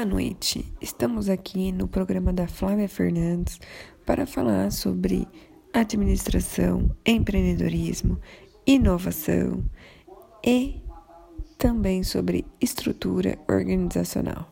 Boa noite. Estamos aqui no programa da Flávia Fernandes para falar sobre administração, empreendedorismo, inovação e também sobre estrutura organizacional.